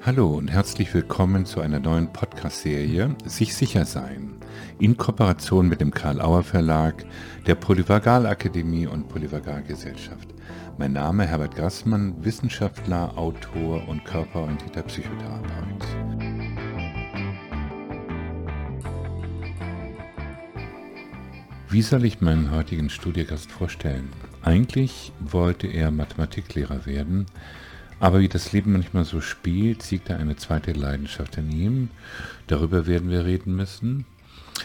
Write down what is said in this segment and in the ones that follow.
Hallo und herzlich willkommen zu einer neuen Podcast-Serie Sich sicher sein in Kooperation mit dem Karl Auer Verlag, der Polyvagal Akademie und Polyvagal Gesellschaft. Mein Name Herbert Grassmann, Wissenschaftler, Autor und körperorientierter Psychotherapeut. Wie soll ich meinen heutigen Studiegast vorstellen? Eigentlich wollte er Mathematiklehrer werden, aber wie das Leben manchmal so spielt, siegt da eine zweite Leidenschaft in ihm. Darüber werden wir reden müssen.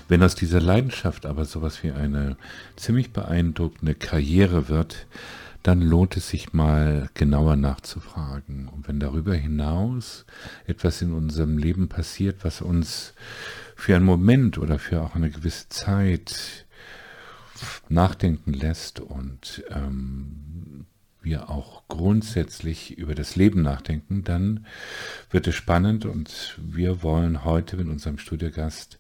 Wenn aus dieser Leidenschaft aber sowas wie eine ziemlich beeindruckende Karriere wird, dann lohnt es sich mal genauer nachzufragen. Und wenn darüber hinaus etwas in unserem Leben passiert, was uns für einen Moment oder für auch eine gewisse Zeit nachdenken lässt und ähm, wir auch grundsätzlich über das Leben nachdenken, dann wird es spannend und wir wollen heute mit unserem Studiogast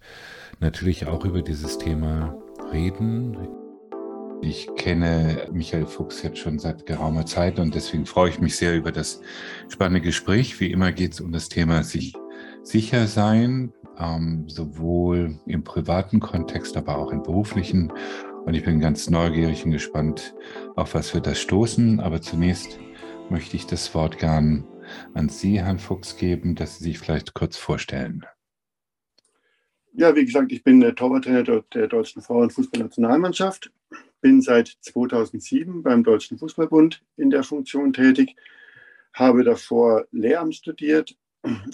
natürlich auch über dieses Thema reden. Ich kenne Michael Fuchs jetzt schon seit geraumer Zeit und deswegen freue ich mich sehr über das spannende Gespräch. Wie immer geht es um das Thema sich sicher sein, ähm, sowohl im privaten Kontext, aber auch im beruflichen. Und ich bin ganz neugierig und gespannt, auf was wir da stoßen. Aber zunächst möchte ich das Wort gern an Sie, Herrn Fuchs, geben, dass Sie sich vielleicht kurz vorstellen. Ja, wie gesagt, ich bin der Torwarttrainer der deutschen Frauenfußballnationalmannschaft, bin seit 2007 beim Deutschen Fußballbund in der Funktion tätig, habe davor Lehramt studiert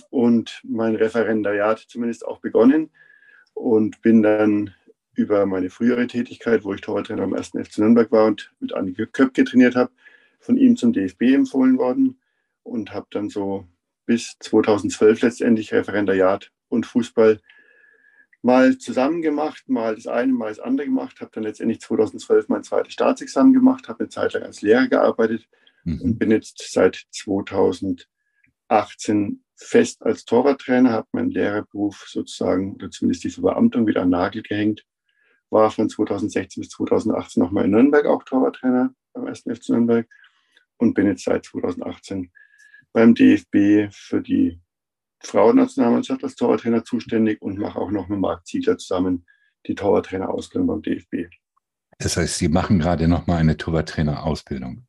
und mein Referendariat zumindest auch begonnen und bin dann über meine frühere Tätigkeit, wo ich Torwarttrainer am 1. FC Nürnberg war und mit Annike Köpke trainiert habe, von ihm zum DFB empfohlen worden und habe dann so bis 2012 letztendlich Referendariat und Fußball mal zusammen gemacht, mal das eine, mal das andere gemacht, habe dann letztendlich 2012 mein zweites Staatsexamen gemacht, habe eine Zeit lang als Lehrer gearbeitet mhm. und bin jetzt seit 2018 fest als Torwarttrainer, habe meinen Lehrerberuf sozusagen, oder zumindest die Verbeamtung wieder an Nagel gehängt, war von 2016 bis 2018 nochmal in Nürnberg auch Torwarttrainer beim 1. FC Nürnberg und bin jetzt seit 2018 beim DFB für die Frauennationalmannschaft als Torwarttrainer zuständig und mache auch noch mit Marc Ziegler zusammen die Torwarttrainerausbildung beim DFB. Das heißt, Sie machen gerade noch mal eine Torwarttrainerausbildung.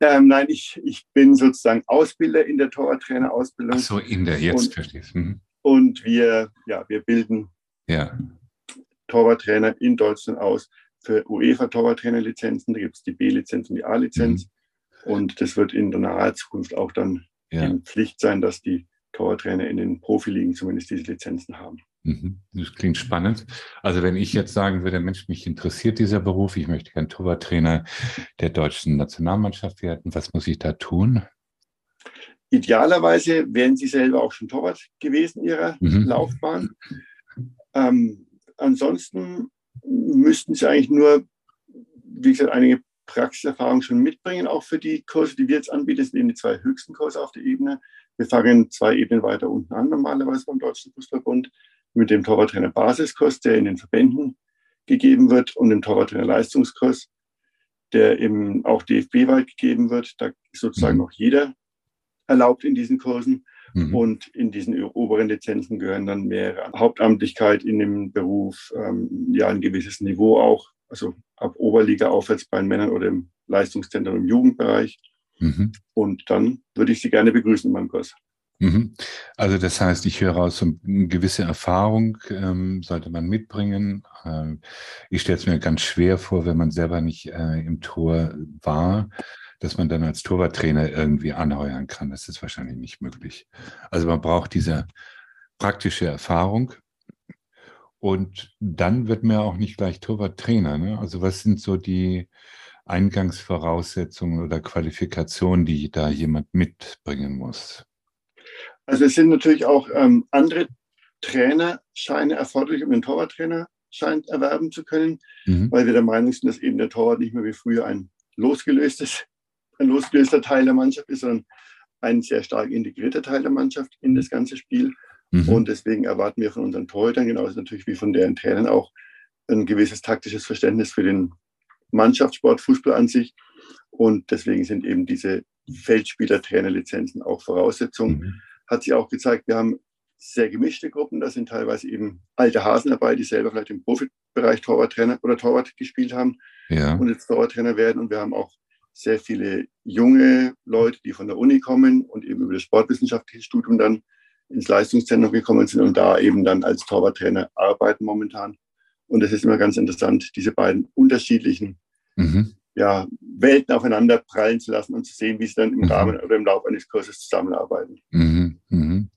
Ähm, nein, ich, ich bin sozusagen Ausbilder in der Torwarttrainerausbildung. Ach so, in der, jetzt und, verstehst mhm. Und wir, ja, wir bilden ja. Torwarttrainer in Deutschland aus für UEFA-Torwarttrainerlizenzen. Da gibt es die B-Lizenz und die A-Lizenz. Mhm. Und das wird in der nahen Zukunft auch dann ja. Pflicht sein, dass die Torwarttrainer in den Profiligen zumindest diese Lizenzen haben. Mhm. Das klingt spannend. Also wenn ich jetzt sagen würde, Mensch, mich interessiert dieser Beruf, ich möchte gern Torwarttrainer der deutschen Nationalmannschaft werden, was muss ich da tun? Idealerweise wären Sie selber auch schon Torwart gewesen in Ihrer mhm. Laufbahn. Ähm, ansonsten müssten Sie eigentlich nur, wie gesagt, einige Praxiserfahrung schon mitbringen, auch für die Kurse, die wir jetzt anbieten. Das sind eben die zwei höchsten Kurse auf der Ebene. Wir fangen zwei Ebenen weiter unten an, normalerweise beim Deutschen Fußballbund, mit dem Torwarttrainer Basiskurs, der in den Verbänden gegeben wird, und dem Torwarttrainer Leistungskurs, der eben auch DFB-weit gegeben wird. Da ist sozusagen mhm. noch jeder erlaubt in diesen Kursen. Mhm. Und in diesen oberen Lizenzen gehören dann mehrere Hauptamtlichkeit in dem Beruf, ähm, ja, ein gewisses Niveau auch, also ab Oberliga aufwärts bei den Männern oder im Leistungszentrum im Jugendbereich. Mhm. Und dann würde ich Sie gerne begrüßen in meinem Kurs. Mhm. Also das heißt, ich höre aus, eine gewisse Erfahrung ähm, sollte man mitbringen. Ähm, ich stelle es mir ganz schwer vor, wenn man selber nicht äh, im Tor war, dass man dann als Torwarttrainer irgendwie anheuern kann. Das ist wahrscheinlich nicht möglich. Also man braucht diese praktische Erfahrung. Und dann wird man ja auch nicht gleich Torwarttrainer. Ne? Also was sind so die Eingangsvoraussetzungen oder Qualifikationen, die da jemand mitbringen muss? Also es sind natürlich auch ähm, andere Trainerscheine erforderlich, um den Torwarttrainerschein erwerben zu können, mhm. weil wir der Meinung sind, dass eben der Torwart nicht mehr wie früher ein losgelöstes, ein losgelöster Teil der Mannschaft ist, sondern ein sehr stark integrierter Teil der Mannschaft in das ganze Spiel. Mhm. Und deswegen erwarten wir von unseren Torhütern, genauso natürlich wie von deren Trainern auch, ein gewisses taktisches Verständnis für den Mannschaftssport, Fußball an sich. Und deswegen sind eben diese Feldspieler-Trainerlizenzen auch Voraussetzung. Mhm. Hat sich auch gezeigt, wir haben sehr gemischte Gruppen. Da sind teilweise eben alte Hasen dabei, die selber vielleicht im Profibereich Torwarttrainer oder Torwart gespielt haben ja. und jetzt Torwarttrainer werden. Und wir haben auch sehr viele junge Leute, die von der Uni kommen und eben über das sportwissenschaftliche Studium dann ins Leistungszentrum gekommen sind und da eben dann als Torwarttrainer arbeiten momentan. Und es ist immer ganz interessant, diese beiden unterschiedlichen mhm. ja, Welten aufeinander prallen zu lassen und zu sehen, wie sie dann im mhm. Rahmen oder im Laufe eines Kurses zusammenarbeiten. Mhm. mhm.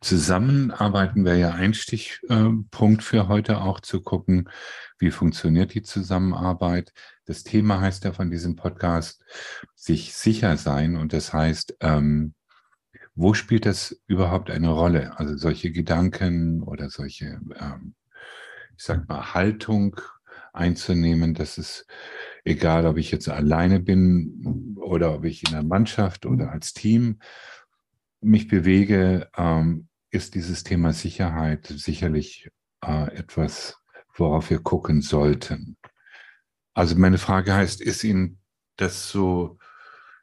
Zusammenarbeiten wäre ja ein Stichpunkt für heute auch zu gucken, wie funktioniert die Zusammenarbeit. Das Thema heißt ja von diesem Podcast, sich sicher sein. Und das heißt, ähm, wo spielt das überhaupt eine Rolle? Also solche Gedanken oder solche, ähm, ich sag mal, Haltung einzunehmen, dass es egal, ob ich jetzt alleine bin oder ob ich in der Mannschaft oder als Team mich bewege, ähm, ist dieses Thema Sicherheit sicherlich äh, etwas, worauf wir gucken sollten. Also meine Frage heißt, ist Ihnen das so,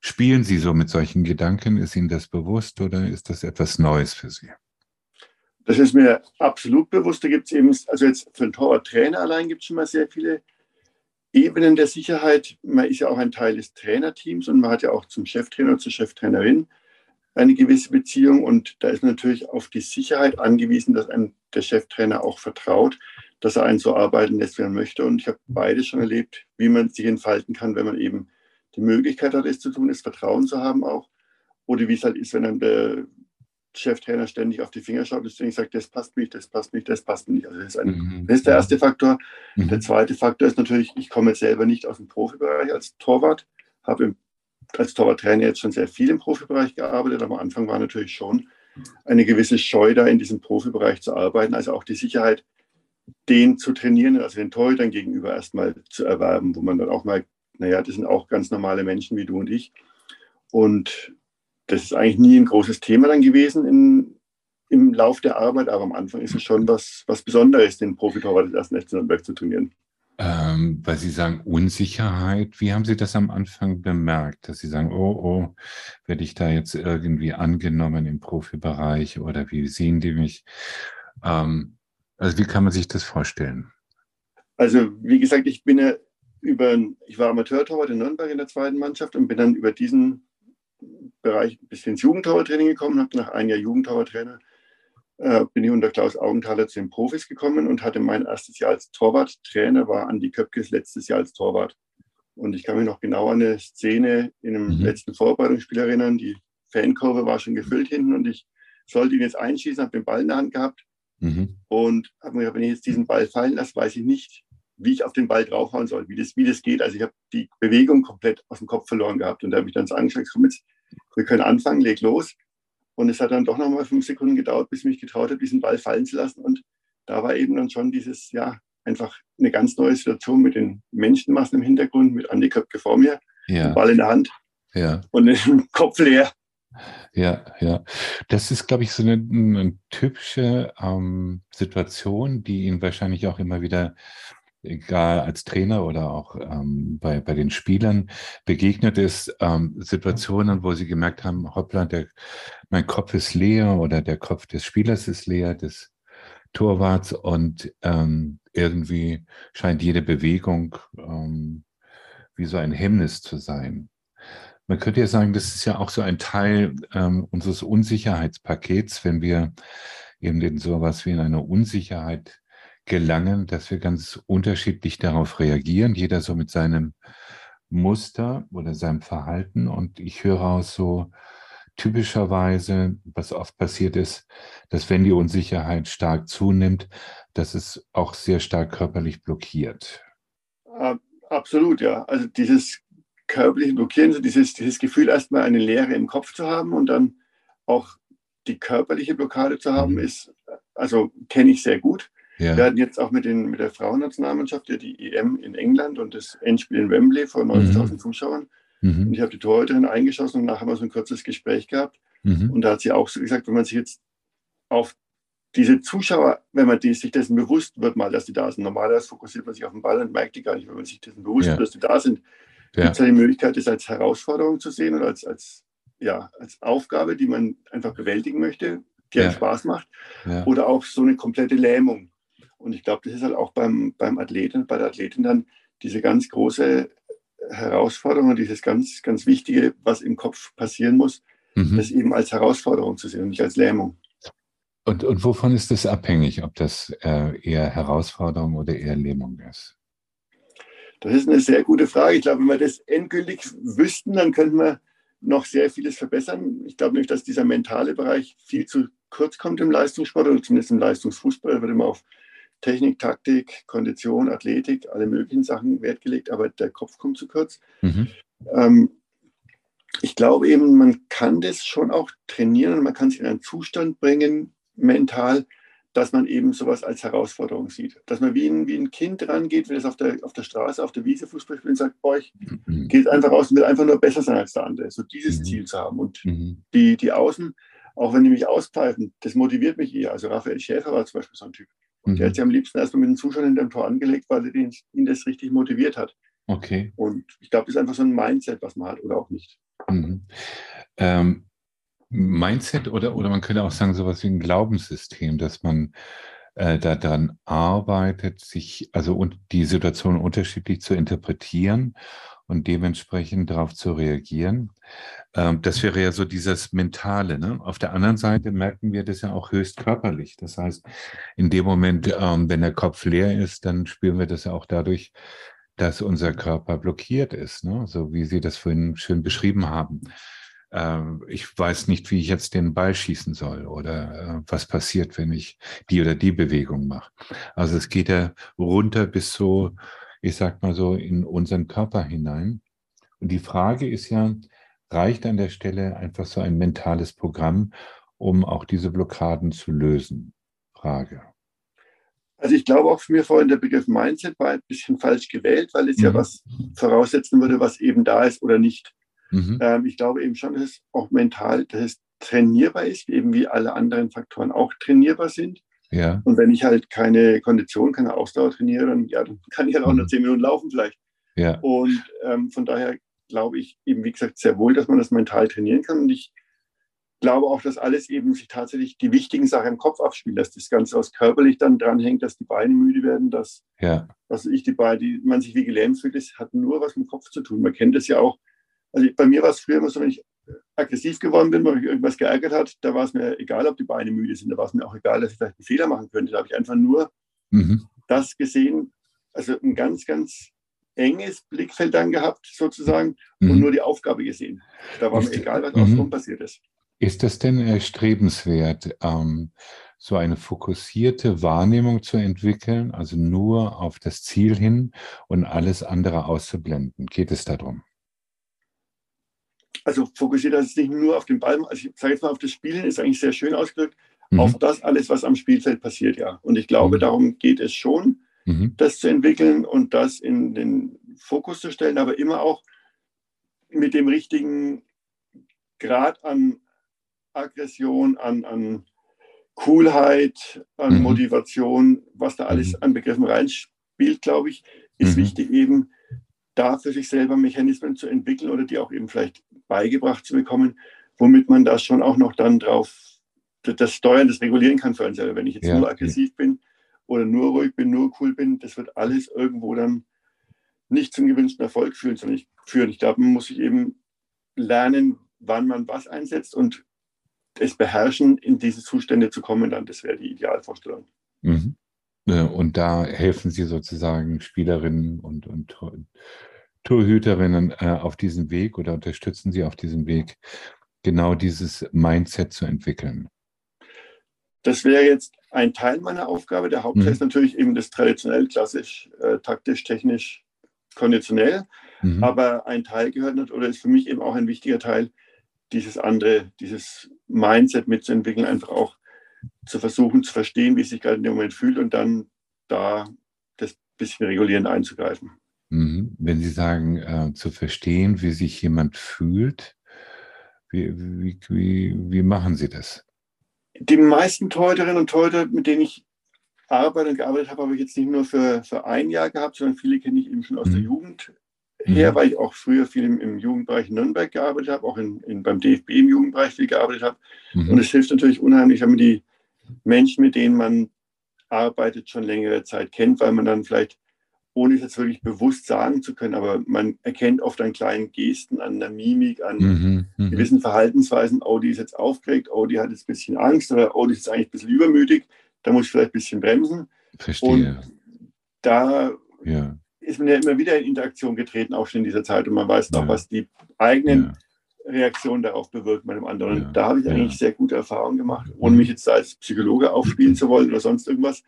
spielen Sie so mit solchen Gedanken? Ist Ihnen das bewusst oder ist das etwas Neues für Sie? Das ist mir absolut bewusst. Da gibt es eben, also jetzt für einen Torwarttrainer allein gibt es schon mal sehr viele Ebenen der Sicherheit. Man ist ja auch ein Teil des Trainerteams und man hat ja auch zum Cheftrainer, zur Cheftrainerin eine gewisse Beziehung und da ist natürlich auf die Sicherheit angewiesen, dass einem der Cheftrainer auch vertraut, dass er einen so arbeiten lässt, wie er möchte. Und ich habe beides schon erlebt, wie man sich entfalten kann, wenn man eben die Möglichkeit hat, es zu tun, das Vertrauen zu haben auch. Oder wie es halt ist, wenn dann der Cheftrainer ständig auf die Finger schaut und ständig sagt, das passt nicht, das passt nicht, das passt nicht. Also das ist, ein, mhm. das ist der erste Faktor. Mhm. Der zweite Faktor ist natürlich, ich komme jetzt selber nicht aus dem Profibereich als Torwart, habe im als Torwarttrainer jetzt schon sehr viel im Profibereich gearbeitet, am Anfang war natürlich schon eine gewisse Scheu da, in diesem Profibereich zu arbeiten. Also auch die Sicherheit, den zu trainieren, also den Torhütern gegenüber erstmal zu erwerben, wo man dann auch mal, naja, das sind auch ganz normale Menschen wie du und ich. Und das ist eigentlich nie ein großes Thema dann gewesen in, im Lauf der Arbeit, aber am Anfang ist es schon was, was Besonderes, den Profitorwart des ersten FC Nürnberg zu trainieren. Ähm, weil Sie sagen Unsicherheit. Wie haben Sie das am Anfang bemerkt, dass Sie sagen, oh, oh, werde ich da jetzt irgendwie angenommen im Profibereich oder wie sehen die mich? Ähm, also wie kann man sich das vorstellen? Also wie gesagt, ich bin ja über, ich war Amateurtorwart in Nürnberg in der zweiten Mannschaft und bin dann über diesen Bereich bisschen ins Jugendtorwarttraining gekommen, habe nach einem Jahr Jugendtorwarttrainer äh, bin ich unter Klaus Augenthaler zu den Profis gekommen und hatte mein erstes Jahr als Torwarttrainer, war Andi Köpkes letztes Jahr als Torwart. Und ich kann mich noch genau an eine Szene in einem mhm. letzten Vorbereitungsspiel erinnern. Die Fankurve war schon gefüllt hinten und ich sollte ihn jetzt einschießen, habe den Ball in der Hand gehabt mhm. und habe mir gedacht, wenn ich jetzt diesen Ball fallen lasse, weiß ich nicht, wie ich auf den Ball draufhauen soll, wie das, wie das geht. Also ich habe die Bewegung komplett aus dem Kopf verloren gehabt und da habe ich dann so angeschaut, komm jetzt, wir können anfangen, leg los. Und es hat dann doch nochmal fünf Sekunden gedauert, bis ich mich getraut habe, diesen Ball fallen zu lassen. Und da war eben dann schon dieses, ja, einfach eine ganz neue Situation mit den Menschenmassen im Hintergrund, mit Andi Köpke vor mir, ja. Ball in der Hand ja. und den Kopf leer. Ja, ja. Das ist, glaube ich, so eine, eine typische ähm, Situation, die ihn wahrscheinlich auch immer wieder egal als Trainer oder auch ähm, bei, bei den Spielern begegnet ist, ähm, Situationen, wo sie gemerkt haben, hoppla, der, mein Kopf ist leer oder der Kopf des Spielers ist leer, des Torwarts und ähm, irgendwie scheint jede Bewegung ähm, wie so ein Hemmnis zu sein. Man könnte ja sagen, das ist ja auch so ein Teil ähm, unseres Unsicherheitspakets, wenn wir eben in sowas wie in einer Unsicherheit gelangen, dass wir ganz unterschiedlich darauf reagieren, jeder so mit seinem Muster oder seinem Verhalten. Und ich höre aus so typischerweise, was oft passiert ist, dass wenn die Unsicherheit stark zunimmt, dass es auch sehr stark körperlich blockiert. Absolut, ja. Also dieses körperliche Blockieren, so dieses, dieses Gefühl, erstmal eine Leere im Kopf zu haben und dann auch die körperliche Blockade zu haben, mhm. ist, also kenne ich sehr gut. Ja. Wir hatten jetzt auch mit, den, mit der Frauennationalmannschaft ja die EM in England und das Endspiel in Wembley vor 90.000 mhm. Zuschauern. Mhm. Und ich habe die Torhüterin eingeschossen und nachher haben wir so ein kurzes Gespräch gehabt. Mhm. Und da hat sie auch so gesagt, wenn man sich jetzt auf diese Zuschauer, wenn man die, sich dessen bewusst wird, mal, dass die da sind. Normalerweise fokussiert man sich auf den Ball und merkt die gar nicht. Wenn man sich dessen bewusst ja. wird, dass die da sind, ja. gibt es ja die Möglichkeit, das als Herausforderung zu sehen oder als, als ja, als Aufgabe, die man einfach bewältigen möchte, die ja. Spaß macht, ja. oder auch so eine komplette Lähmung. Und ich glaube, das ist halt auch beim, beim Athleten, bei der Athletin dann diese ganz große Herausforderung und dieses ganz, ganz Wichtige, was im Kopf passieren muss, mhm. das eben als Herausforderung zu sehen und nicht als Lähmung. Und, und wovon ist das abhängig, ob das äh, eher Herausforderung oder eher Lähmung ist? Das ist eine sehr gute Frage. Ich glaube, wenn wir das endgültig wüssten, dann könnten wir noch sehr vieles verbessern. Ich glaube nämlich, dass dieser mentale Bereich viel zu kurz kommt im Leistungssport oder zumindest im Leistungsfußball. Da wird immer auf Technik, Taktik, Kondition, Athletik, alle möglichen Sachen Wert gelegt, aber der Kopf kommt zu kurz. Mhm. Ähm, ich glaube eben, man kann das schon auch trainieren und man kann sich in einen Zustand bringen, mental, dass man eben sowas als Herausforderung sieht. Dass man wie ein, wie ein Kind rangeht, wenn es auf der, auf der Straße, auf der Wiese Fußball spielt und sagt, boah, ich mhm. gehe einfach raus und will einfach nur besser sein als der andere. So dieses mhm. Ziel zu haben. Und mhm. die, die Außen, auch wenn die mich auspfeifen, das motiviert mich eher. Also Raphael Schäfer war zum Beispiel so ein Typ. Und der hat sich am liebsten erstmal mit den Zuschauern in dem Tor angelegt, weil er ihn, ihn das richtig motiviert hat. Okay. Und ich glaube, das ist einfach so ein Mindset, was man hat oder auch nicht. Mhm. Ähm, Mindset oder, oder man könnte auch sagen, sowas wie ein Glaubenssystem, dass man äh, daran arbeitet, sich, also und die Situation unterschiedlich zu interpretieren und dementsprechend darauf zu reagieren. Ähm, das wäre ja so dieses Mentale. Ne? Auf der anderen Seite merken wir das ja auch höchst körperlich. Das heißt, in dem Moment, ähm, wenn der Kopf leer ist, dann spüren wir das ja auch dadurch, dass unser Körper blockiert ist, ne? so wie Sie das vorhin schön beschrieben haben ich weiß nicht, wie ich jetzt den Ball schießen soll oder äh, was passiert, wenn ich die oder die Bewegung mache. Also es geht ja runter bis so, ich sag mal so, in unseren Körper hinein. Und die Frage ist ja, reicht an der Stelle einfach so ein mentales Programm, um auch diese Blockaden zu lösen? Frage. Also ich glaube auch für mir vorhin, der Begriff Mindset war ein bisschen falsch gewählt, weil es mhm. ja was voraussetzen würde, was eben da ist oder nicht. Mhm. Ähm, ich glaube eben schon, dass es auch mental, dass es trainierbar ist, eben wie alle anderen Faktoren auch trainierbar sind. Ja. Und wenn ich halt keine Kondition, keine Ausdauer trainiere, dann, ja, dann kann ich halt auch mhm. nur zehn Minuten laufen vielleicht. Ja. Und ähm, von daher glaube ich eben, wie gesagt, sehr wohl, dass man das mental trainieren kann. Und ich glaube auch, dass alles eben sich tatsächlich die wichtigen Sachen im Kopf abspielt, dass das Ganze aus körperlich dann dranhängt, dass die Beine müde werden, dass, ja. dass ich die Beine, die, man sich wie gelähmt fühlt, das hat nur was mit dem Kopf zu tun. Man kennt das ja auch, also bei mir war es früher immer so, wenn ich aggressiv geworden bin, weil mich irgendwas geärgert hat, da war es mir egal, ob die Beine müde sind, da war es mir auch egal, dass ich vielleicht einen Fehler machen könnte. Da habe ich einfach nur mhm. das gesehen, also ein ganz, ganz enges Blickfeld dann gehabt, sozusagen, mhm. und nur die Aufgabe gesehen. Da war ist, mir egal, was mhm. passiert ist. Ist das denn erstrebenswert, ähm, so eine fokussierte Wahrnehmung zu entwickeln, also nur auf das Ziel hin und alles andere auszublenden? Geht es darum? Also fokussiert das nicht nur auf den Ball, also ich sage jetzt mal auf das Spielen, ist eigentlich sehr schön ausgedrückt, mhm. auf das alles, was am Spielfeld passiert, ja. Und ich glaube, mhm. darum geht es schon, mhm. das zu entwickeln und das in den Fokus zu stellen, aber immer auch mit dem richtigen Grad an Aggression, an, an Coolheit, an mhm. Motivation, was da alles mhm. an Begriffen reinspielt, glaube ich, ist mhm. wichtig eben da für sich selber Mechanismen zu entwickeln oder die auch eben vielleicht beigebracht zu bekommen, womit man da schon auch noch dann drauf das Steuern, das regulieren kann für einen selber. Wenn ich jetzt ja. nur aggressiv bin oder nur ruhig bin, nur cool bin, das wird alles irgendwo dann nicht zum gewünschten Erfolg führen, sondern ich, führen. Ich glaube, man muss sich eben lernen, wann man was einsetzt und es beherrschen, in diese Zustände zu kommen, dann das wäre die Idealvorstellung. Mhm. Und da helfen Sie sozusagen Spielerinnen und, und Torhüterinnen äh, auf diesem Weg oder unterstützen Sie auf diesem Weg, genau dieses Mindset zu entwickeln? Das wäre jetzt ein Teil meiner Aufgabe. Der Hauptteil mhm. ist natürlich eben das traditionell, klassisch, äh, taktisch, technisch, konditionell. Mhm. Aber ein Teil gehört nicht oder ist für mich eben auch ein wichtiger Teil, dieses andere, dieses Mindset mitzuentwickeln, einfach auch zu versuchen zu verstehen, wie es sich gerade in dem Moment fühlt und dann da das bisschen regulierend einzugreifen. Mhm. Wenn Sie sagen, äh, zu verstehen, wie sich jemand fühlt, wie, wie, wie, wie machen Sie das? Die meisten Teuterinnen und Teuter, mit denen ich arbeite und gearbeitet habe, habe ich jetzt nicht nur für, für ein Jahr gehabt, sondern viele kenne ich eben schon aus mhm. der Jugend her, mhm. weil ich auch früher viel im, im Jugendbereich in Nürnberg gearbeitet habe, auch in, in, beim DFB im Jugendbereich viel gearbeitet habe. Mhm. Und es hilft natürlich unheimlich, wenn man die Menschen, mit denen man arbeitet, schon längere Zeit kennt, weil man dann vielleicht, ohne es jetzt wirklich bewusst sagen zu können, aber man erkennt oft an kleinen Gesten, an der Mimik, an mhm. mhm. gewissen Verhaltensweisen, oh, die ist jetzt aufgeregt, oh, die hat jetzt ein bisschen Angst oder oh, die ist jetzt eigentlich ein bisschen übermütig, da muss ich vielleicht ein bisschen bremsen. Verstehe. Und da ja ist man ja immer wieder in Interaktion getreten, auch schon in dieser Zeit. Und man weiß ja. auch, was die eigenen ja. Reaktionen darauf bewirken bei dem anderen. Ja. Da habe ich eigentlich sehr gute Erfahrungen gemacht, ohne mhm. mich jetzt als Psychologe aufspielen zu wollen oder sonst irgendwas.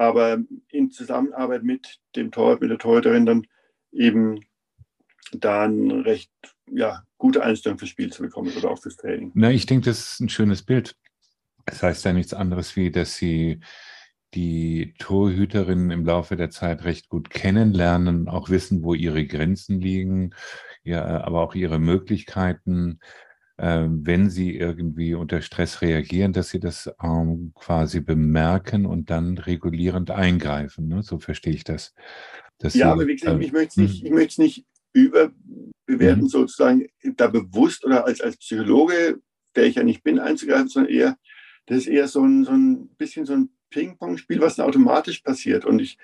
Aber in Zusammenarbeit mit dem Torwart, mit der Torhüterin dann eben da eine recht ja, gute Einstellung fürs Spiel zu bekommen oder auch fürs Training. Na, ich denke, das ist ein schönes Bild. Das heißt ja nichts anderes wie, dass sie die Torhüterinnen im Laufe der Zeit recht gut kennenlernen, auch wissen, wo ihre Grenzen liegen, ja, aber auch ihre Möglichkeiten, wenn sie irgendwie unter Stress reagieren, dass sie das ähm, quasi bemerken und dann regulierend eingreifen. Ne? So verstehe ich das. ja, sie, aber wie gesagt, äh, ich möchte es nicht, hm. ich nicht überbewerten, mhm. sozusagen da bewusst oder als, als Psychologe, der ich ja nicht bin, einzugreifen, sondern eher, das ist eher so ein, so ein bisschen so ein Ping-Pong-Spiel, was dann automatisch passiert. Und ich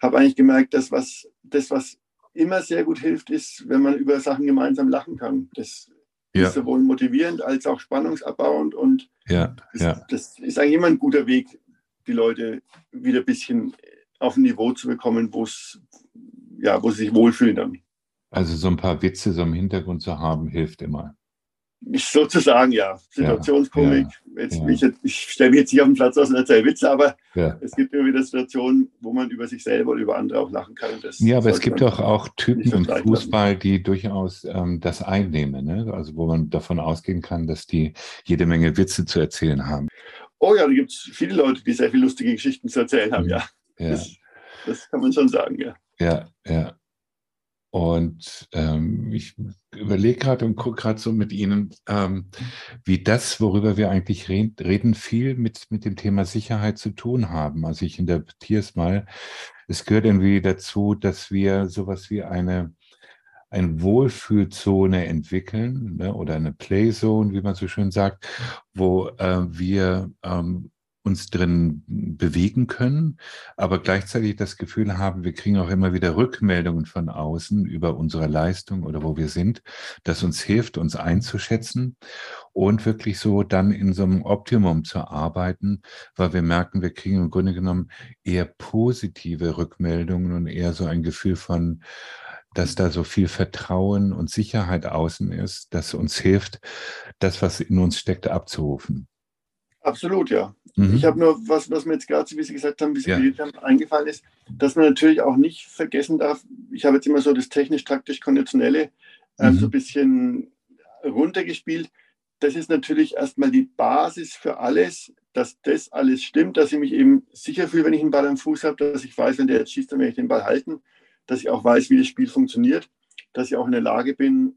habe eigentlich gemerkt, dass was, das, was immer sehr gut hilft, ist, wenn man über Sachen gemeinsam lachen kann. Das ja. ist sowohl motivierend als auch spannungsabbauend. Und ja, das, ja. das ist eigentlich immer ein guter Weg, die Leute wieder ein bisschen auf ein Niveau zu bekommen, wo ja, wo sie sich wohlfühlen dann. Also so ein paar Witze so im Hintergrund zu haben, hilft immer. Sozusagen, ja. Situationskomik. Ja, ja, ich, ich stelle mich jetzt nicht auf den Platz aus und erzähle Witze, aber ja. es gibt immer wieder Situationen, wo man über sich selber oder über andere auch lachen kann. ja, aber es gibt doch auch Typen im Fußball, die durchaus ähm, das einnehmen. Ne? Also wo man davon ausgehen kann, dass die jede Menge Witze zu erzählen haben. Oh ja, da gibt es viele Leute, die sehr viele lustige Geschichten zu erzählen haben, ja. Das, das kann man schon sagen, ja. Ja, ja. Und ähm, ich überlege gerade und gucke gerade so mit Ihnen, ähm, wie das, worüber wir eigentlich reden, viel mit, mit dem Thema Sicherheit zu tun haben. Also ich interpretiere es mal. Es gehört irgendwie dazu, dass wir sowas wie eine, eine Wohlfühlzone entwickeln ne, oder eine Playzone, wie man so schön sagt, wo äh, wir ähm, uns drin bewegen können, aber gleichzeitig das Gefühl haben, wir kriegen auch immer wieder Rückmeldungen von außen über unsere Leistung oder wo wir sind, das uns hilft, uns einzuschätzen und wirklich so dann in so einem Optimum zu arbeiten, weil wir merken, wir kriegen im Grunde genommen eher positive Rückmeldungen und eher so ein Gefühl von, dass da so viel Vertrauen und Sicherheit außen ist, das uns hilft, das, was in uns steckt, abzurufen. Absolut, ja. Mhm. Ich habe nur was, was mir jetzt gerade, wie Sie gesagt haben, wie Sie ja. haben, eingefallen ist, dass man natürlich auch nicht vergessen darf, ich habe jetzt immer so das technisch-taktisch-konditionelle ähm, mhm. so ein bisschen runtergespielt. Das ist natürlich erstmal die Basis für alles, dass das alles stimmt, dass ich mich eben sicher fühle, wenn ich einen Ball am Fuß habe, dass ich weiß, wenn der jetzt schießt, dann werde ich den Ball halten, dass ich auch weiß, wie das Spiel funktioniert, dass ich auch in der Lage bin,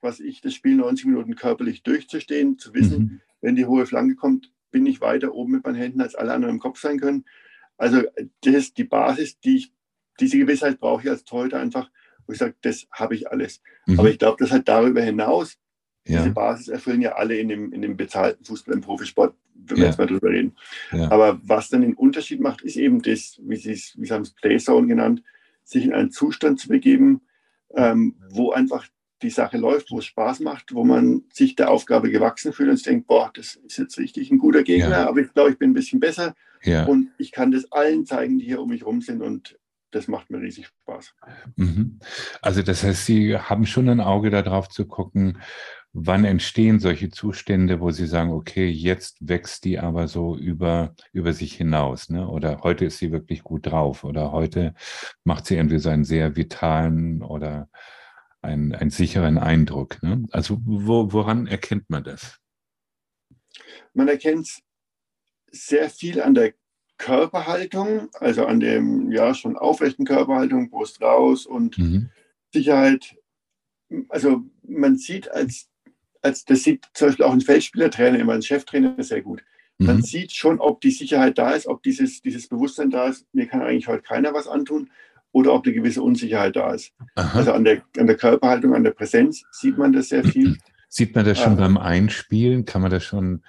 was ich, das Spiel 90 Minuten körperlich durchzustehen, zu wissen, mhm. wenn die hohe Flanke kommt, bin ich weiter oben mit meinen Händen, als alle anderen im Kopf sein können. Also das ist die Basis, die ich, diese Gewissheit brauche ich als Torhüter einfach, wo ich sage, das habe ich alles. Mhm. Aber ich glaube, dass halt darüber hinaus, ja. diese Basis erfüllen ja alle in dem, in dem bezahlten Fußball, im Profisport, wenn wir ja. jetzt mal drüber reden. Ja. Aber was dann den Unterschied macht, ist eben das, wie Sie es, wie Sie haben es Playzone genannt, sich in einen Zustand zu begeben, ähm, wo einfach die Sache läuft, wo es Spaß macht, wo man sich der Aufgabe gewachsen fühlt und denkt, boah, das ist jetzt richtig ein guter Gegner, ja. aber ich glaube, ich bin ein bisschen besser ja. und ich kann das allen zeigen, die hier um mich rum sind und das macht mir riesig Spaß. Mhm. Also das heißt, Sie haben schon ein Auge darauf zu gucken, wann entstehen solche Zustände, wo Sie sagen, okay, jetzt wächst die aber so über, über sich hinaus, ne? oder heute ist sie wirklich gut drauf, oder heute macht sie irgendwie so einen sehr vitalen oder einen, einen sicheren Eindruck. Ne? Also wo, woran erkennt man das? Man erkennt sehr viel an der Körperhaltung, also an dem ja schon aufrechten Körperhaltung, Brust raus und mhm. Sicherheit. Also man sieht als, als das sieht zum Beispiel auch ein Feldspielertrainer immer, ein Cheftrainer sehr gut. Man mhm. sieht schon, ob die Sicherheit da ist, ob dieses, dieses Bewusstsein da ist, mir kann eigentlich heute keiner was antun oder ob eine gewisse Unsicherheit da ist. Aha. Also an der, an der Körperhaltung, an der Präsenz sieht man das sehr viel. Sieht man das schon äh, beim Einspielen? Kann man das schon,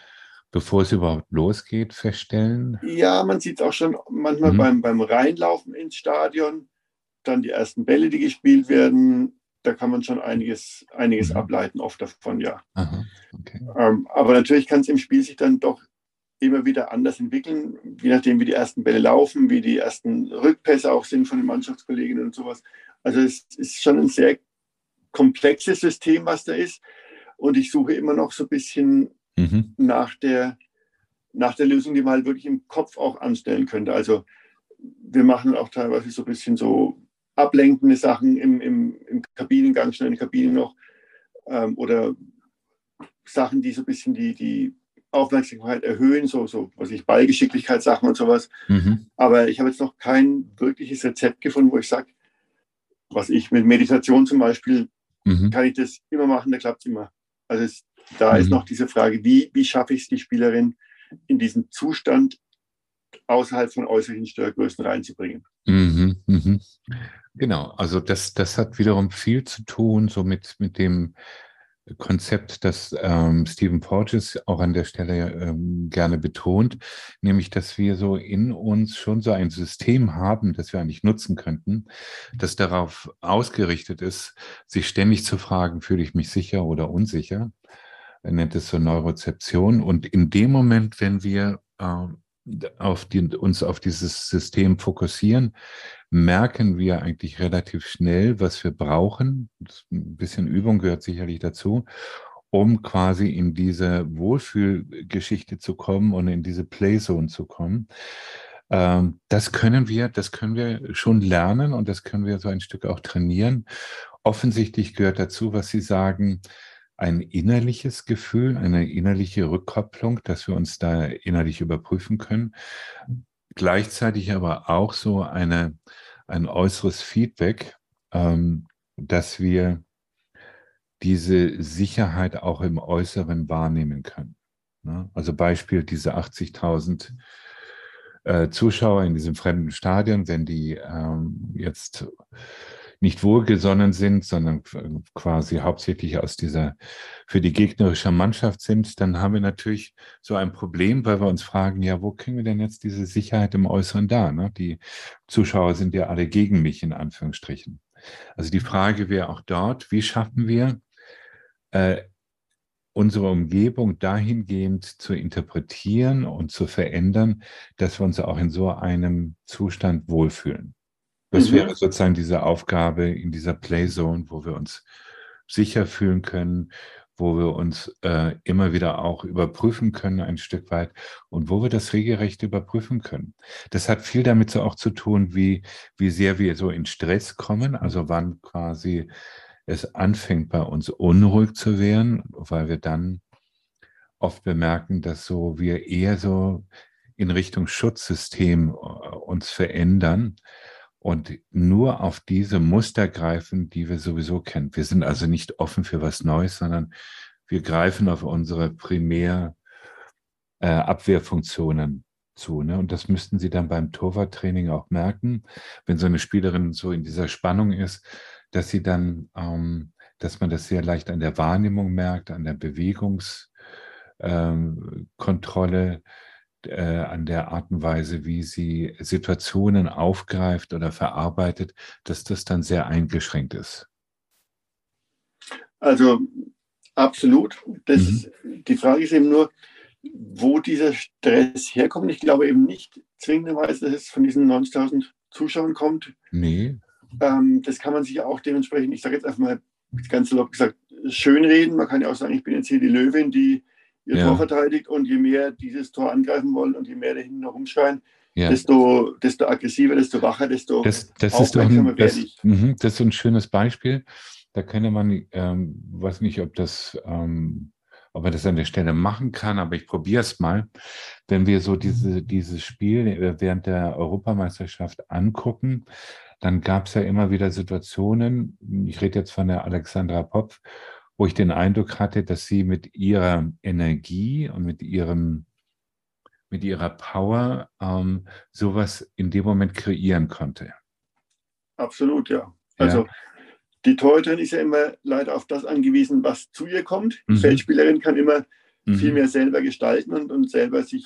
bevor es überhaupt losgeht, feststellen? Ja, man sieht es auch schon manchmal mhm. beim, beim Reinlaufen ins Stadion, dann die ersten Bälle, die gespielt werden. Da kann man schon einiges, einiges mhm. ableiten, oft davon, ja. Okay. ähm, aber natürlich kann es im Spiel sich dann doch immer wieder anders entwickeln, je nachdem, wie die ersten Bälle laufen, wie die ersten Rückpässe auch sind von den Mannschaftskolleginnen und sowas. Also es ist schon ein sehr komplexes System, was da ist. Und ich suche immer noch so ein bisschen mhm. nach, der, nach der Lösung, die man halt wirklich im Kopf auch anstellen könnte. Also wir machen auch teilweise so ein bisschen so ablenkende Sachen im, im, im Kabinengang, schnell in der Kabine noch. Ähm, oder Sachen, die so ein bisschen die, die Aufmerksamkeit erhöhen, so, so was ich Ballgeschicklichkeitssachen und sowas. Mhm. Aber ich habe jetzt noch kein wirkliches Rezept gefunden, wo ich sage, was ich mit Meditation zum Beispiel, mhm. kann ich das immer machen, da klappt es immer. Also es, da mhm. ist noch diese Frage, wie, wie schaffe ich es, die Spielerin in diesen Zustand außerhalb von äußerlichen Störgrößen reinzubringen. Mhm, mhm. Genau, also das, das hat wiederum viel zu tun, so mit, mit dem Konzept, das ähm, Stephen Porges auch an der Stelle ähm, gerne betont, nämlich, dass wir so in uns schon so ein System haben, das wir eigentlich nutzen könnten, das darauf ausgerichtet ist, sich ständig zu fragen, fühle ich mich sicher oder unsicher? Er nennt es so Neurozeption. Und in dem Moment, wenn wir äh, auf die, uns auf dieses System fokussieren, merken wir eigentlich relativ schnell, was wir brauchen. Ein bisschen Übung gehört sicherlich dazu, um quasi in diese Wohlfühlgeschichte zu kommen und in diese Playzone zu kommen. Ähm, das können wir, das können wir schon lernen und das können wir so ein Stück auch trainieren. Offensichtlich gehört dazu, was Sie sagen, ein innerliches Gefühl, eine innerliche Rückkopplung, dass wir uns da innerlich überprüfen können. Gleichzeitig aber auch so eine, ein äußeres Feedback, ähm, dass wir diese Sicherheit auch im Äußeren wahrnehmen können. Ne? Also Beispiel diese 80.000 äh, Zuschauer in diesem fremden Stadion, wenn die ähm, jetzt nicht wohlgesonnen sind, sondern quasi hauptsächlich aus dieser für die gegnerische Mannschaft sind, dann haben wir natürlich so ein Problem, weil wir uns fragen, ja, wo kriegen wir denn jetzt diese Sicherheit im Äußeren da? Ne? Die Zuschauer sind ja alle gegen mich in Anführungsstrichen. Also die Frage wäre auch dort, wie schaffen wir äh, unsere Umgebung dahingehend zu interpretieren und zu verändern, dass wir uns auch in so einem Zustand wohlfühlen. Das mhm. wäre sozusagen diese Aufgabe in dieser Playzone, wo wir uns sicher fühlen können, wo wir uns äh, immer wieder auch überprüfen können, ein Stück weit, und wo wir das regelrecht überprüfen können. Das hat viel damit so auch zu tun, wie, wie sehr wir so in Stress kommen, also wann quasi es anfängt bei uns unruhig zu werden, weil wir dann oft bemerken, dass so wir eher so in Richtung Schutzsystem äh, uns verändern und nur auf diese Muster greifen, die wir sowieso kennen. Wir sind also nicht offen für was Neues, sondern wir greifen auf unsere primär äh, zu. Ne? Und das müssten Sie dann beim Torwarttraining auch merken, wenn so eine Spielerin so in dieser Spannung ist, dass sie dann, ähm, dass man das sehr leicht an der Wahrnehmung merkt, an der Bewegungskontrolle, ähm, äh, an der Art und Weise, wie sie Situationen aufgreift oder verarbeitet, dass das dann sehr eingeschränkt ist. Also absolut. Das, mhm. Die Frage ist eben nur, wo dieser Stress herkommt. Ich glaube eben nicht zwingenderweise, dass es von diesen 90.000 Zuschauern kommt. Nee. Ähm, das kann man sich auch dementsprechend, ich sage jetzt einfach mal ganz salopp gesagt, schönreden. Man kann ja auch sagen, ich bin jetzt hier die Löwin, die ihr ja. Tor verteidigt und je mehr dieses Tor angreifen wollen und je mehr da hinten noch rumschreien, ja. desto, desto aggressiver, desto wacher, desto das, das ist ein, das, mh, das ist so ein schönes Beispiel. Da könnte man, ähm, weiß nicht, ob das, ähm, ob man das an der Stelle machen kann, aber ich probiere es mal. Wenn wir so diese, dieses Spiel äh, während der Europameisterschaft angucken, dann gab es ja immer wieder Situationen, ich rede jetzt von der Alexandra Popf, wo ich den Eindruck hatte, dass sie mit ihrer Energie und mit ihrem mit ihrer Power ähm, sowas in dem Moment kreieren konnte. Absolut, ja. Also ja. die Torhüterin ist ja immer leider auf das angewiesen, was zu ihr kommt. Die mhm. Feldspielerin kann immer mhm. viel mehr selber gestalten und, und selber sich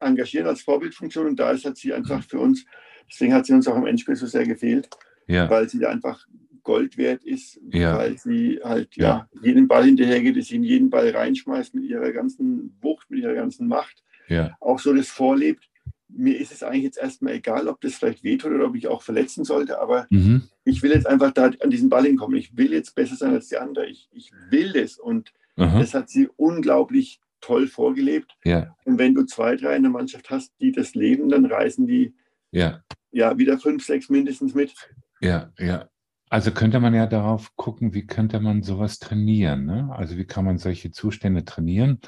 engagieren als Vorbildfunktion. Und da ist hat sie einfach für uns, deswegen hat sie uns auch im Endspiel so sehr gefehlt, ja. weil sie da einfach Gold wert ist, ja. weil sie halt ja. ja jeden Ball hinterhergeht, sie in jeden Ball reinschmeißt mit ihrer ganzen Wucht, mit ihrer ganzen Macht. Ja. Auch so das vorlebt. Mir ist es eigentlich jetzt erstmal egal, ob das vielleicht wehtut oder ob ich auch verletzen sollte, aber mhm. ich will jetzt einfach da an diesen Ball hinkommen. Ich will jetzt besser sein als die andere. Ich, ich will das und Aha. das hat sie unglaublich toll vorgelebt. Ja. Und wenn du zwei, drei in der Mannschaft hast, die das leben, dann reißen die ja, ja wieder fünf, sechs mindestens mit. Ja, ja. Also könnte man ja darauf gucken, wie könnte man sowas trainieren. Ne? Also wie kann man solche Zustände trainieren,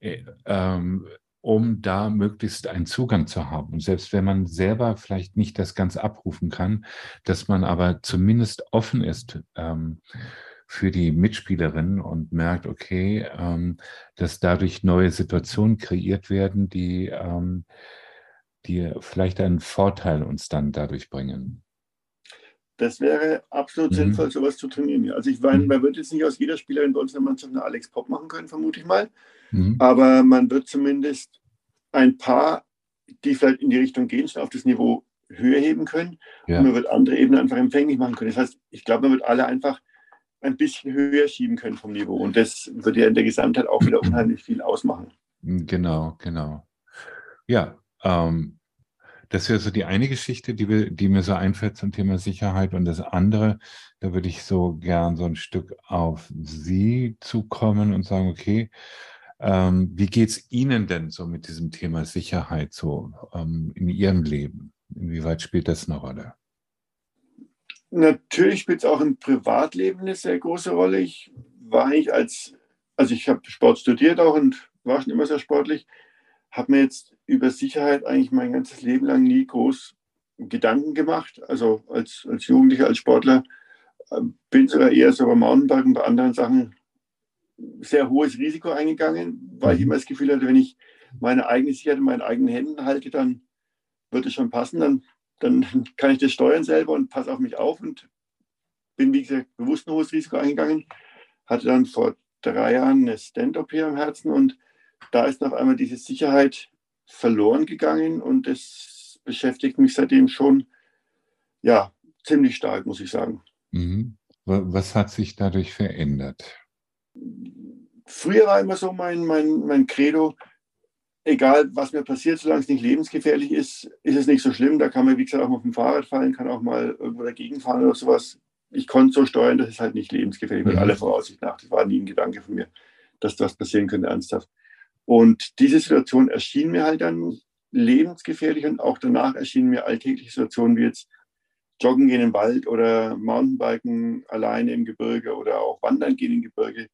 äh, ähm, um da möglichst einen Zugang zu haben. Und selbst wenn man selber vielleicht nicht das ganz abrufen kann, dass man aber zumindest offen ist ähm, für die Mitspielerinnen und merkt, okay, ähm, dass dadurch neue Situationen kreiert werden, die, ähm, die vielleicht einen Vorteil uns dann dadurch bringen. Das wäre absolut mhm. sinnvoll, sowas zu trainieren. Also ich meine, mhm. man wird jetzt nicht aus jeder Spielerin bei uns in der Mannschaft eine Alex Pop machen können, vermute ich mal. Mhm. Aber man wird zumindest ein paar, die vielleicht in die Richtung gehen, auf das Niveau höher heben können. Ja. Und man wird andere Ebenen einfach empfänglich machen können. Das heißt, ich glaube, man wird alle einfach ein bisschen höher schieben können vom Niveau. Und das würde ja in der Gesamtheit auch wieder unheimlich viel ausmachen. Genau, genau. Ja, ähm, das wäre so die eine Geschichte, die, wir, die mir so einfällt zum Thema Sicherheit. Und das andere, da würde ich so gern so ein Stück auf Sie zukommen und sagen, okay, ähm, wie geht es Ihnen denn so mit diesem Thema Sicherheit so ähm, in Ihrem Leben? Inwieweit spielt das eine Rolle? Natürlich spielt es auch im Privatleben eine sehr große Rolle. Ich war eigentlich als, also ich habe Sport studiert auch und war schon immer sehr sportlich, habe mir jetzt über Sicherheit eigentlich mein ganzes Leben lang nie groß Gedanken gemacht. Also als, als Jugendlicher, als Sportler äh, bin sogar eher so beim Mountainbiken, bei anderen Sachen sehr hohes Risiko eingegangen, weil ich mhm. immer das Gefühl hatte, wenn ich meine eigene Sicherheit in meinen eigenen Händen halte, dann wird es schon passen. Dann dann kann ich das steuern selber und passe auf mich auf und bin, wie gesagt, bewusst ein hohes Risiko eingegangen. Hatte dann vor drei Jahren eine Stand-up hier am Herzen und da ist auf einmal diese Sicherheit verloren gegangen und das beschäftigt mich seitdem schon, ja, ziemlich stark, muss ich sagen. Mhm. Was hat sich dadurch verändert? Früher war immer so mein, mein, mein Credo, egal was mir passiert, solange es nicht lebensgefährlich ist, ist es nicht so schlimm. Da kann man, wie gesagt, auch mal vom Fahrrad fallen, kann auch mal irgendwo dagegen fahren oder sowas. Ich konnte so steuern, dass es halt nicht lebensgefährlich wird, mhm. alle Voraussicht nach. Das war nie ein Gedanke von mir, dass das passieren könnte, ernsthaft. Und diese Situation erschien mir halt dann lebensgefährlich und auch danach erschienen mir alltägliche Situationen wie jetzt Joggen gehen im Wald oder Mountainbiken alleine im Gebirge oder auch Wandern gehen im Gebirge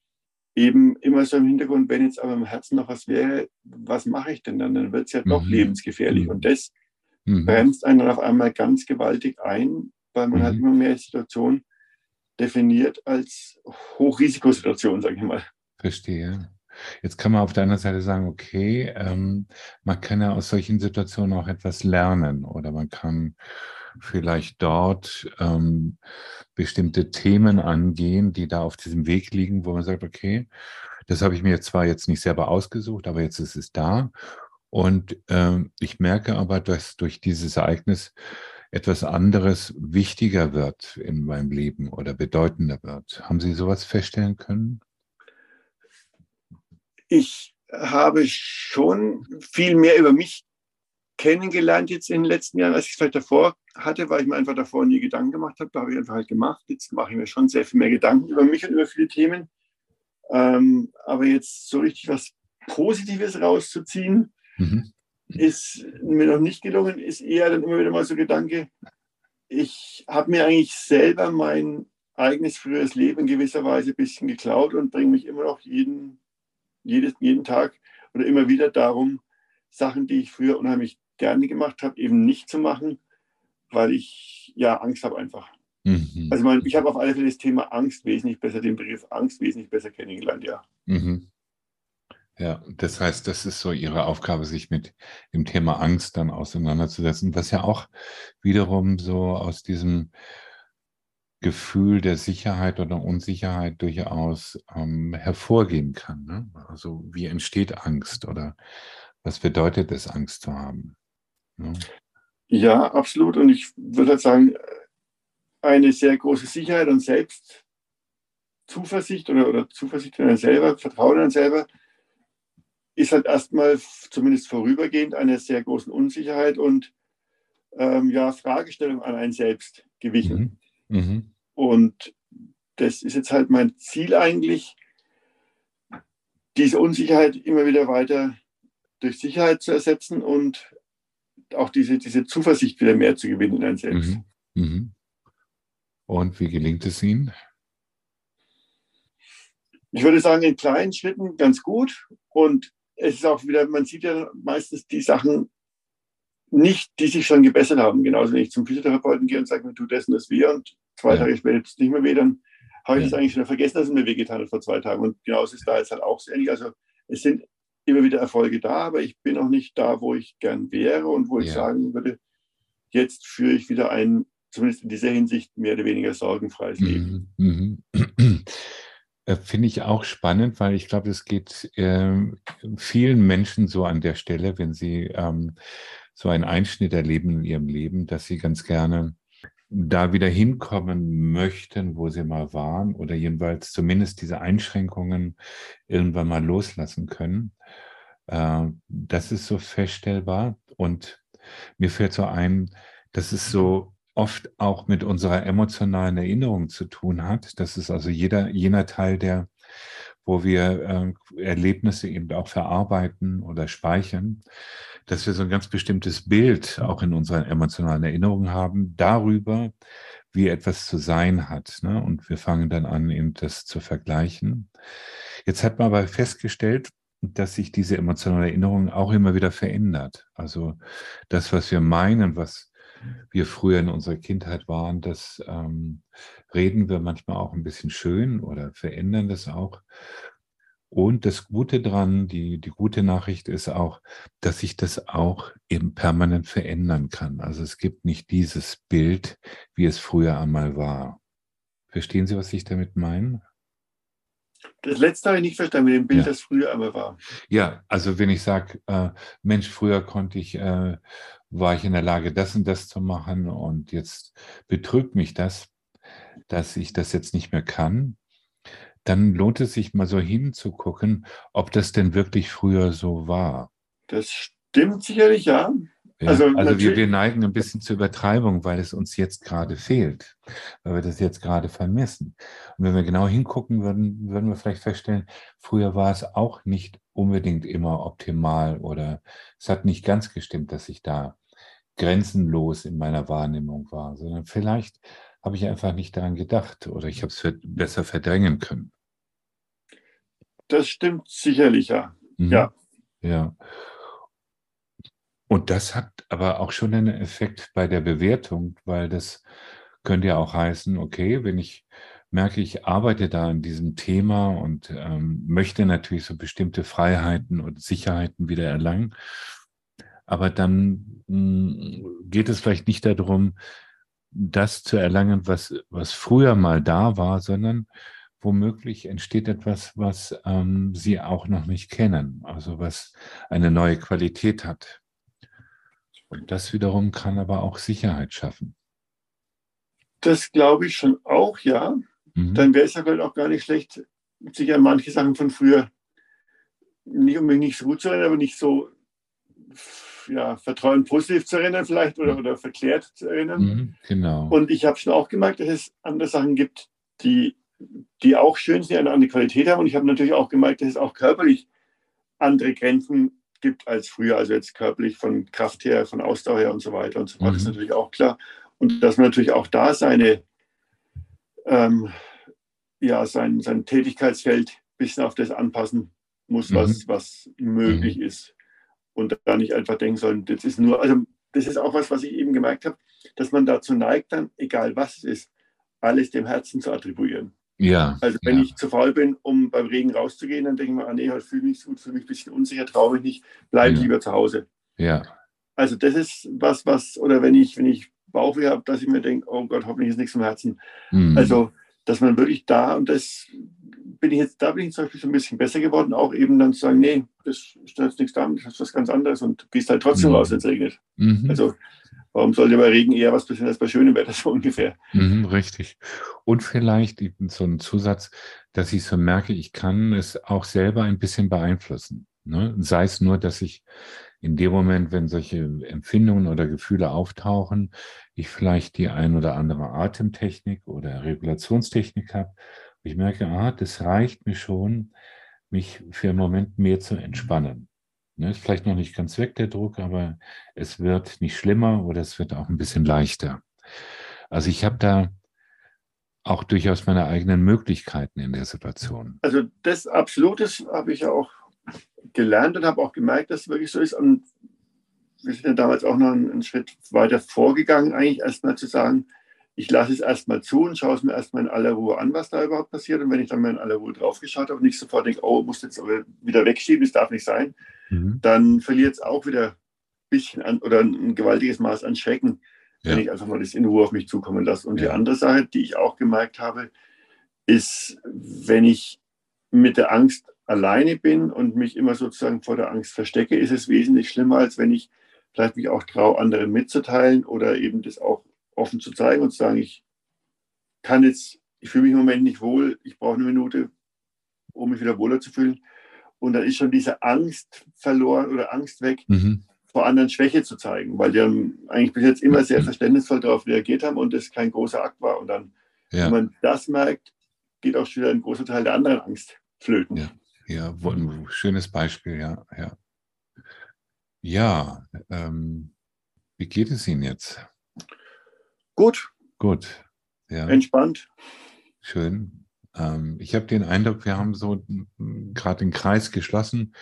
eben immer so im Hintergrund, wenn jetzt aber im Herzen noch was wäre, was mache ich denn dann? Dann wird es ja doch mhm. lebensgefährlich. Und das mhm. bremst einen dann auf einmal ganz gewaltig ein, weil man halt mhm. halt immer mehr Situationen definiert als Hochrisikosituation, sage ich mal. Verstehe. Jetzt kann man auf der anderen Seite sagen, okay, ähm, man kann ja aus solchen Situationen auch etwas lernen oder man kann vielleicht dort ähm, bestimmte Themen angehen, die da auf diesem Weg liegen, wo man sagt, okay, das habe ich mir zwar jetzt nicht selber ausgesucht, aber jetzt ist es da. Und ähm, ich merke aber, dass durch dieses Ereignis etwas anderes wichtiger wird in meinem Leben oder bedeutender wird. Haben Sie sowas feststellen können? Ich habe schon viel mehr über mich kennengelernt jetzt in den letzten Jahren, als ich es vielleicht davor hatte, weil ich mir einfach davor nie Gedanken gemacht habe. Da habe ich einfach halt gemacht. Jetzt mache ich mir schon sehr viel mehr Gedanken über mich und über viele Themen. Ähm, aber jetzt so richtig was Positives rauszuziehen, mhm. ist mir noch nicht gelungen. Ist eher dann immer wieder mal so Gedanke, ich habe mir eigentlich selber mein eigenes früheres Leben in gewisser Weise ein bisschen geklaut und bringe mich immer noch jeden, jedes, jeden Tag oder immer wieder darum, Sachen, die ich früher unheimlich gerne gemacht habe, eben nicht zu machen, weil ich ja Angst habe einfach. Mhm. Also mein, ich habe auf alle Fälle das Thema Angst wesentlich besser, den Begriff Angst wesentlich besser kennengelernt, ja. Mhm. Ja, das heißt, das ist so Ihre Aufgabe, sich mit dem Thema Angst dann auseinanderzusetzen, was ja auch wiederum so aus diesem Gefühl der Sicherheit oder Unsicherheit durchaus ähm, hervorgehen kann. Ne? Also wie entsteht Angst oder was bedeutet es, Angst zu haben? Ne? Ja, absolut. Und ich würde halt sagen, eine sehr große Sicherheit und Selbstzuversicht oder, oder Zuversicht in einen selber, Vertrauen in einen selber, ist halt erstmal zumindest vorübergehend einer sehr großen Unsicherheit und ähm, ja, Fragestellung an einen selbst gewichen. Mhm. Mhm. Und das ist jetzt halt mein Ziel eigentlich, diese Unsicherheit immer wieder weiter durch Sicherheit zu ersetzen und auch diese, diese Zuversicht wieder mehr zu gewinnen in einen selbst. Mhm. Mhm. Und wie gelingt es Ihnen? Ich würde sagen, in kleinen Schritten ganz gut. Und es ist auch wieder, man sieht ja meistens die Sachen nicht, die sich schon gebessert haben. Genauso wenn ich zum Physiotherapeuten gehe und sage, mir das und das weh und zwei ja. Tage später tut es nicht mehr weh, dann habe ich ja. das eigentlich schon vergessen, dass es mir wehgetan hat vor zwei Tagen. Und genauso ist da jetzt halt auch so ähnlich. Also es sind immer wieder Erfolge da, aber ich bin noch nicht da, wo ich gern wäre und wo ja. ich sagen würde, jetzt führe ich wieder ein, zumindest in dieser Hinsicht, mehr oder weniger sorgenfreies Leben. Mhm. Mhm. Finde ich auch spannend, weil ich glaube, es geht äh, vielen Menschen so an der Stelle, wenn sie ähm, so einen Einschnitt erleben in ihrem Leben, dass sie ganz gerne da wieder hinkommen möchten, wo sie mal waren oder jedenfalls zumindest diese Einschränkungen irgendwann mal loslassen können. Äh, das ist so feststellbar und mir fällt so ein, dass es so oft auch mit unserer emotionalen Erinnerung zu tun hat. Das ist also jeder, jener Teil, der, wo wir äh, Erlebnisse eben auch verarbeiten oder speichern, dass wir so ein ganz bestimmtes Bild auch in unserer emotionalen Erinnerung haben darüber, wie etwas zu sein hat. Ne? Und wir fangen dann an, eben das zu vergleichen. Jetzt hat man aber festgestellt, dass sich diese emotionale Erinnerung auch immer wieder verändert. Also das, was wir meinen, was wir früher in unserer Kindheit waren, das ähm, reden wir manchmal auch ein bisschen schön oder verändern das auch. Und das Gute dran, die, die gute Nachricht ist auch, dass sich das auch eben permanent verändern kann. Also es gibt nicht dieses Bild, wie es früher einmal war. Verstehen Sie, was ich damit meine? Das letzte habe ich nicht verstanden mit dem Bild, ja. das früher einmal war. Ja, also wenn ich sage, äh, Mensch, früher konnte ich, äh, war ich in der Lage, das und das zu machen und jetzt betrügt mich das, dass ich das jetzt nicht mehr kann, dann lohnt es sich mal so hinzugucken, ob das denn wirklich früher so war. Das stimmt sicherlich, ja. Ja, also, also wir, wir neigen ein bisschen zur Übertreibung, weil es uns jetzt gerade fehlt, weil wir das jetzt gerade vermissen. Und wenn wir genau hingucken würden, würden wir vielleicht feststellen, früher war es auch nicht unbedingt immer optimal oder es hat nicht ganz gestimmt, dass ich da grenzenlos in meiner Wahrnehmung war, sondern vielleicht habe ich einfach nicht daran gedacht oder ich habe es besser verdrängen können. Das stimmt sicherlich, ja. Mhm. Ja. Ja. Und das hat aber auch schon einen Effekt bei der Bewertung, weil das könnte ja auch heißen, okay, wenn ich merke, ich arbeite da an diesem Thema und ähm, möchte natürlich so bestimmte Freiheiten und Sicherheiten wieder erlangen, aber dann mh, hm, geht es vielleicht nicht darum, das zu erlangen, was, was früher mal da war, sondern womöglich entsteht etwas, was ähm, Sie auch noch nicht kennen, also was eine neue Qualität hat. Und das wiederum kann aber auch Sicherheit schaffen. Das glaube ich schon auch, ja. Mhm. Dann wäre es ja vielleicht auch gar nicht schlecht, sich an manche Sachen von früher nicht unbedingt nicht so gut zu erinnern, aber nicht so ja, vertrauen positiv zu erinnern vielleicht oder, oder verklärt zu erinnern. Mhm, genau. Und ich habe schon auch gemerkt, dass es andere Sachen gibt, die, die auch schön sind, eine andere Qualität haben. Und ich habe natürlich auch gemerkt, dass es auch körperlich andere Grenzen gibt als früher, also jetzt körperlich von Kraft her, von Ausdauer her und so weiter und so fort, mhm. ist natürlich auch klar. Und dass man natürlich auch da seine, ähm, ja, sein, sein Tätigkeitsfeld ein bisschen auf das anpassen muss, mhm. was, was möglich mhm. ist. Und da nicht einfach denken soll, das ist nur, also das ist auch was, was ich eben gemerkt habe, dass man dazu neigt, dann, egal was es ist, alles dem Herzen zu attribuieren. Ja. Also wenn ja. ich zu faul bin, um beim Regen rauszugehen, dann denke ich mir, ah, nee, heute fühle mich gut, fühle mich ein bisschen unsicher, traue mich nicht, bleibe ja. lieber zu Hause. Ja. Also das ist was, was, oder wenn ich, wenn ich Bauchweh habe, dass ich mir denke, oh Gott, hoffentlich ist nichts im Herzen. Mhm. Also, dass man wirklich da, und das bin ich jetzt, da bin ich zum Beispiel so ein bisschen besser geworden, auch eben dann zu sagen, nee, das ist jetzt nichts damit, das ist was ganz anderes und gehst halt trotzdem mhm. raus, wenn es regnet. Mhm. Also warum sollte bei Regen eher was passieren als bei schönem Wetter, so ungefähr. Mhm, richtig. Und vielleicht so ein Zusatz, dass ich so merke, ich kann es auch selber ein bisschen beeinflussen. Ne? Sei es nur, dass ich in dem Moment, wenn solche Empfindungen oder Gefühle auftauchen, ich vielleicht die ein oder andere Atemtechnik oder Regulationstechnik habe. Ich merke, ah, das reicht mir schon, mich für einen Moment mehr zu entspannen. Ne, ist vielleicht noch nicht ganz weg, der Druck, aber es wird nicht schlimmer oder es wird auch ein bisschen leichter. Also ich habe da auch durchaus meine eigenen Möglichkeiten in der Situation. Also das Absolutes habe ich ja auch gelernt und habe auch gemerkt, dass es wirklich so ist. Und wir sind ja damals auch noch einen, einen Schritt weiter vorgegangen, eigentlich erstmal zu sagen, ich lasse es erstmal zu und schaue es mir erstmal in aller Ruhe an, was da überhaupt passiert. Und wenn ich dann mal in aller Ruhe draufgeschaut habe und nicht sofort denke, oh, muss jetzt aber wieder wegschieben, das darf nicht sein, mhm. dann verliert es auch wieder ein bisschen an oder ein gewaltiges Maß an Schrecken, wenn ja. ich einfach mal das in Ruhe auf mich zukommen lasse. Und ja. die andere Sache, die ich auch gemerkt habe, ist, wenn ich mit der Angst alleine bin und mich immer sozusagen vor der Angst verstecke, ist es wesentlich schlimmer, als wenn ich vielleicht mich auch traue, anderen mitzuteilen oder eben das auch offen zu zeigen und zu sagen, ich kann jetzt, ich fühle mich im Moment nicht wohl, ich brauche eine Minute, um mich wieder wohler zu fühlen. Und dann ist schon diese Angst verloren oder Angst weg, mhm. vor anderen Schwäche zu zeigen, weil die eigentlich bis jetzt immer sehr verständnisvoll darauf reagiert haben und es kein großer Akt war. Und dann, ja. wenn man das merkt, geht auch schon wieder ein großer Teil der anderen Angst flöten. Ja. Ja, ein schönes Beispiel, ja. Ja, ja ähm, wie geht es Ihnen jetzt? Gut. Gut. Ja. Entspannt. Schön. Ähm, ich habe den Eindruck, wir haben so gerade den Kreis geschlossen.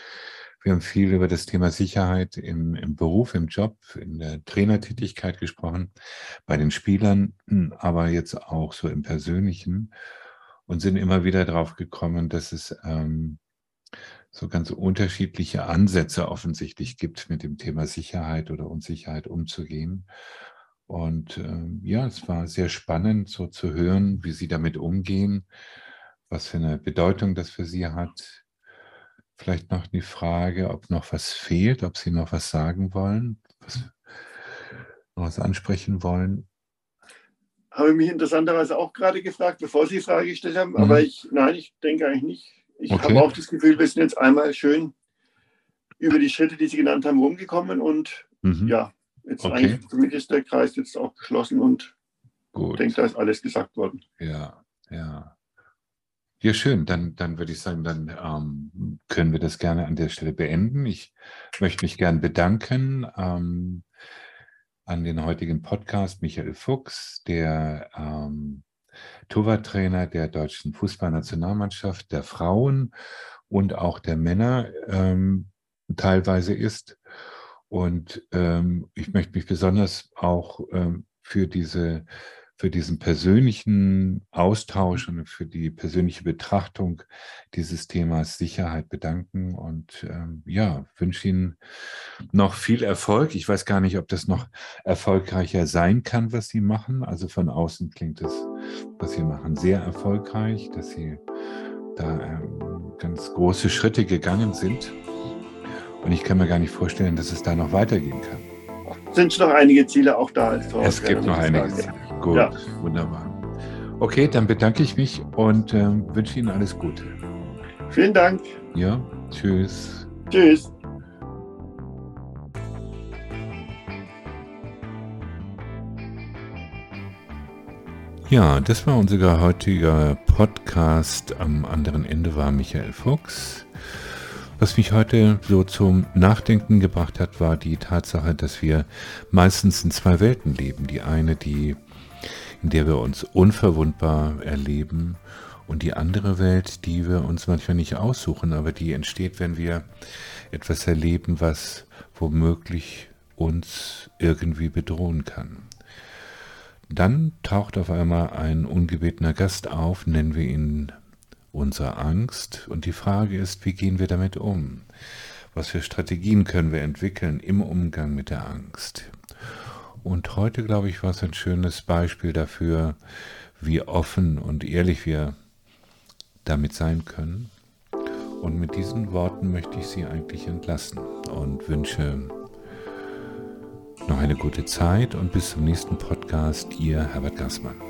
Wir haben viel über das Thema Sicherheit im, im Beruf, im Job, in der Trainertätigkeit gesprochen, bei den Spielern, aber jetzt auch so im Persönlichen und sind immer wieder drauf gekommen, dass es ähm, so ganz unterschiedliche Ansätze offensichtlich gibt, mit dem Thema Sicherheit oder Unsicherheit umzugehen. Und äh, ja, es war sehr spannend, so zu hören, wie Sie damit umgehen, was für eine Bedeutung das für Sie hat. Vielleicht noch die Frage, ob noch was fehlt, ob Sie noch was sagen wollen, was, noch was ansprechen wollen. Habe ich mich interessanterweise auch gerade gefragt, bevor Sie die Frage gestellt haben, mhm. aber ich, nein, ich denke eigentlich nicht. Ich okay. habe auch das Gefühl, wir sind jetzt einmal schön über die Schritte, die Sie genannt haben, rumgekommen und mhm. ja, jetzt okay. eigentlich für mich ist der Kreis jetzt auch geschlossen und ich denke, da ist alles gesagt worden. Ja, ja. Ja, schön. Dann, dann würde ich sagen, dann ähm, können wir das gerne an der Stelle beenden. Ich möchte mich gerne bedanken ähm, an den heutigen Podcast Michael Fuchs, der ähm, Torwarttrainer der deutschen Fußballnationalmannschaft, der Frauen und auch der Männer ähm, teilweise ist. Und ähm, ich möchte mich besonders auch ähm, für diese für diesen persönlichen Austausch und für die persönliche Betrachtung dieses Themas Sicherheit bedanken und ähm, ja, wünsche Ihnen noch viel Erfolg. Ich weiß gar nicht, ob das noch erfolgreicher sein kann, was Sie machen. Also von außen klingt es, was Sie machen, sehr erfolgreich, dass Sie da ähm, ganz große Schritte gegangen sind. Und ich kann mir gar nicht vorstellen, dass es da noch weitergehen kann. Sind noch einige Ziele auch da? Als es gibt noch einige Ziele. Gut, ja. wunderbar. Okay, dann bedanke ich mich und äh, wünsche Ihnen alles Gute. Vielen Dank. Ja, tschüss. Tschüss. Ja, das war unser heutiger Podcast. Am anderen Ende war Michael Fuchs. Was mich heute so zum Nachdenken gebracht hat, war die Tatsache, dass wir meistens in zwei Welten leben. Die eine, die in der wir uns unverwundbar erleben und die andere Welt, die wir uns manchmal nicht aussuchen, aber die entsteht, wenn wir etwas erleben, was womöglich uns irgendwie bedrohen kann. Dann taucht auf einmal ein ungebetener Gast auf, nennen wir ihn unsere Angst. Und die Frage ist, wie gehen wir damit um? Was für Strategien können wir entwickeln im Umgang mit der Angst? Und heute, glaube ich, war es ein schönes Beispiel dafür, wie offen und ehrlich wir damit sein können. Und mit diesen Worten möchte ich Sie eigentlich entlassen und wünsche noch eine gute Zeit und bis zum nächsten Podcast, Ihr Herbert Gassmann.